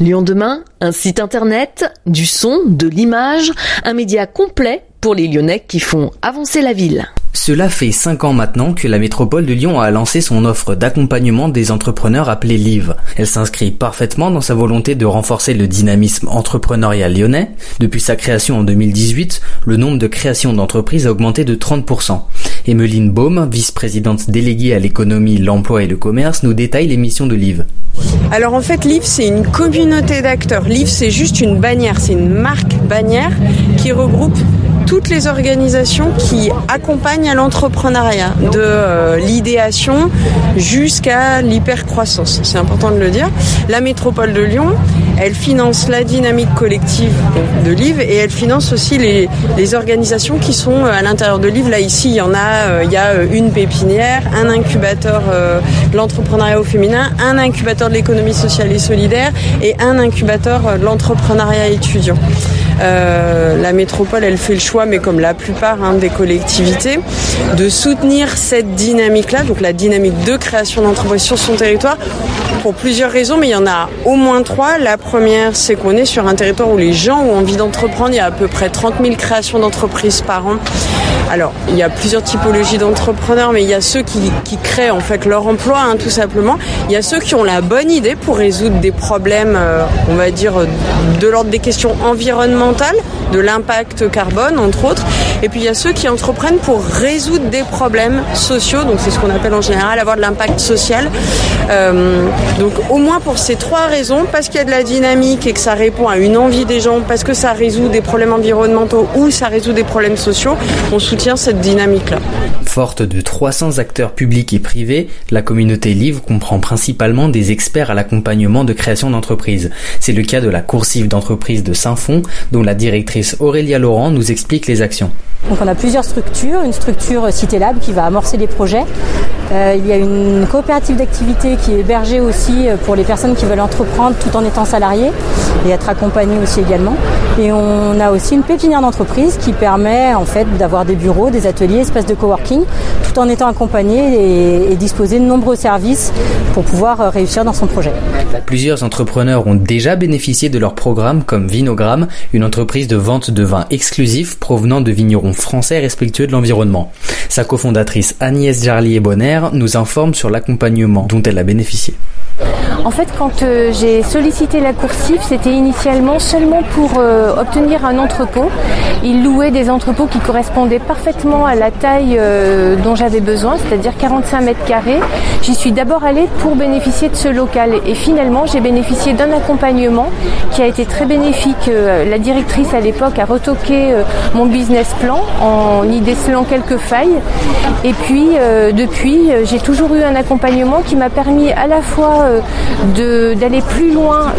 Lyon demain, un site internet, du son, de l'image, un média complet pour les Lyonnais qui font avancer la ville. Cela fait 5 ans maintenant que la métropole de Lyon a lancé son offre d'accompagnement des entrepreneurs appelée LIVE. Elle s'inscrit parfaitement dans sa volonté de renforcer le dynamisme entrepreneurial lyonnais. Depuis sa création en 2018, le nombre de créations d'entreprises a augmenté de 30%. Emeline Baum, vice-présidente déléguée à l'économie, l'emploi et le commerce, nous détaille les missions de LIVE. Alors en fait, LIVE, c'est une communauté d'acteurs. LIVE, c'est juste une bannière, c'est une marque bannière qui regroupe toutes les organisations qui accompagnent à l'entrepreneuriat, de euh, l'idéation jusqu'à l'hypercroissance. C'est important de le dire. La métropole de Lyon, elle finance la dynamique collective de Live et elle finance aussi les, organisations qui sont euh, à l'intérieur de Live. Là ici, il y en a, euh, une pépinière, un incubateur de l'entrepreneuriat au féminin, un incubateur de l'économie sociale et solidaire et un incubateur de l'entrepreneuriat étudiant. Euh, la métropole, elle fait le choix, mais comme la plupart hein, des collectivités, de soutenir cette dynamique-là, donc la dynamique de création d'entreprises sur son territoire, pour plusieurs raisons, mais il y en a au moins trois. La première, c'est qu'on est sur un territoire où les gens ont envie d'entreprendre. Il y a à peu près 30 000 créations d'entreprises par an. Alors, il y a plusieurs typologies d'entrepreneurs, mais il y a ceux qui, créent en fait leur emploi, hein, tout simplement. Il y a ceux qui ont la bonne idée pour résoudre des problèmes, euh, on va dire, de l'ordre des questions environnementales, mental de l'impact carbone, entre autres. Et puis il y a ceux qui entreprennent pour résoudre des problèmes sociaux, donc c'est ce qu'on appelle en général avoir de l'impact social. Euh, donc au moins pour ces trois raisons, parce qu'il y a de la dynamique et que ça répond à une envie des gens, parce que ça résout des problèmes environnementaux ou ça résout des problèmes sociaux, on soutient cette dynamique-là. Forte de 300 acteurs publics et privés, la communauté Livre comprend principalement des experts à l'accompagnement de création d'entreprises. C'est le cas de la coursive d'entreprise de Saint-Fond, dont la directrice Aurélia Laurent nous explique les actions. On a plusieurs structures, une structure Cité Lab qui va amorcer les projets. Euh, il y a une coopérative d'activité qui est hébergée aussi euh, pour les personnes qui veulent entreprendre tout en étant salariés et être accompagnées aussi également. Et on a aussi une pépinière d'entreprise qui permet en fait d'avoir des bureaux, des ateliers, espaces de coworking, en étant accompagné et, disposer de nombreux services pour pouvoir euh, réussir dans son projet. Plusieurs entrepreneurs ont déjà bénéficié de leur programme comme Vinogramme, une entreprise de vente de vins exclusifs provenant de vignerons français respectueux de l'environnement. Sa cofondatrice Agnès Jarlier-Bonner nous informe sur l'accompagnement dont elle a bénéficié. En fait, quand euh, j'ai sollicité la coursive, c'était initialement seulement pour euh, obtenir un entrepôt. Ils louaient des entrepôts qui correspondaient parfaitement à la taille euh, dont j'avais besoin, c'est-à-dire 45 mètres carrés. J'y suis d'abord allée pour bénéficier de ce local et finalement j'ai bénéficié d'un accompagnement qui a été très bénéfique. la directrice à l'époque a retoqué mon business plan en y décelant quelques failles et puis depuis j'ai toujours eu un accompagnement qui m'a permis à la fois d'aller plus loin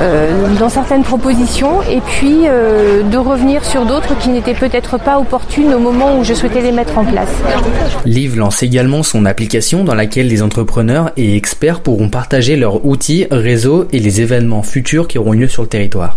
euh, dans certaines propositions et puis euh, de revenir sur d'autres qui n'étaient peut-être pas opportunes au moment où je souhaitais les mettre en place. Liv lance également son application dans laquelle les entrepreneurs et experts pourront partager leurs outils, réseaux et les événements futurs qui auront lieu sur le territoire.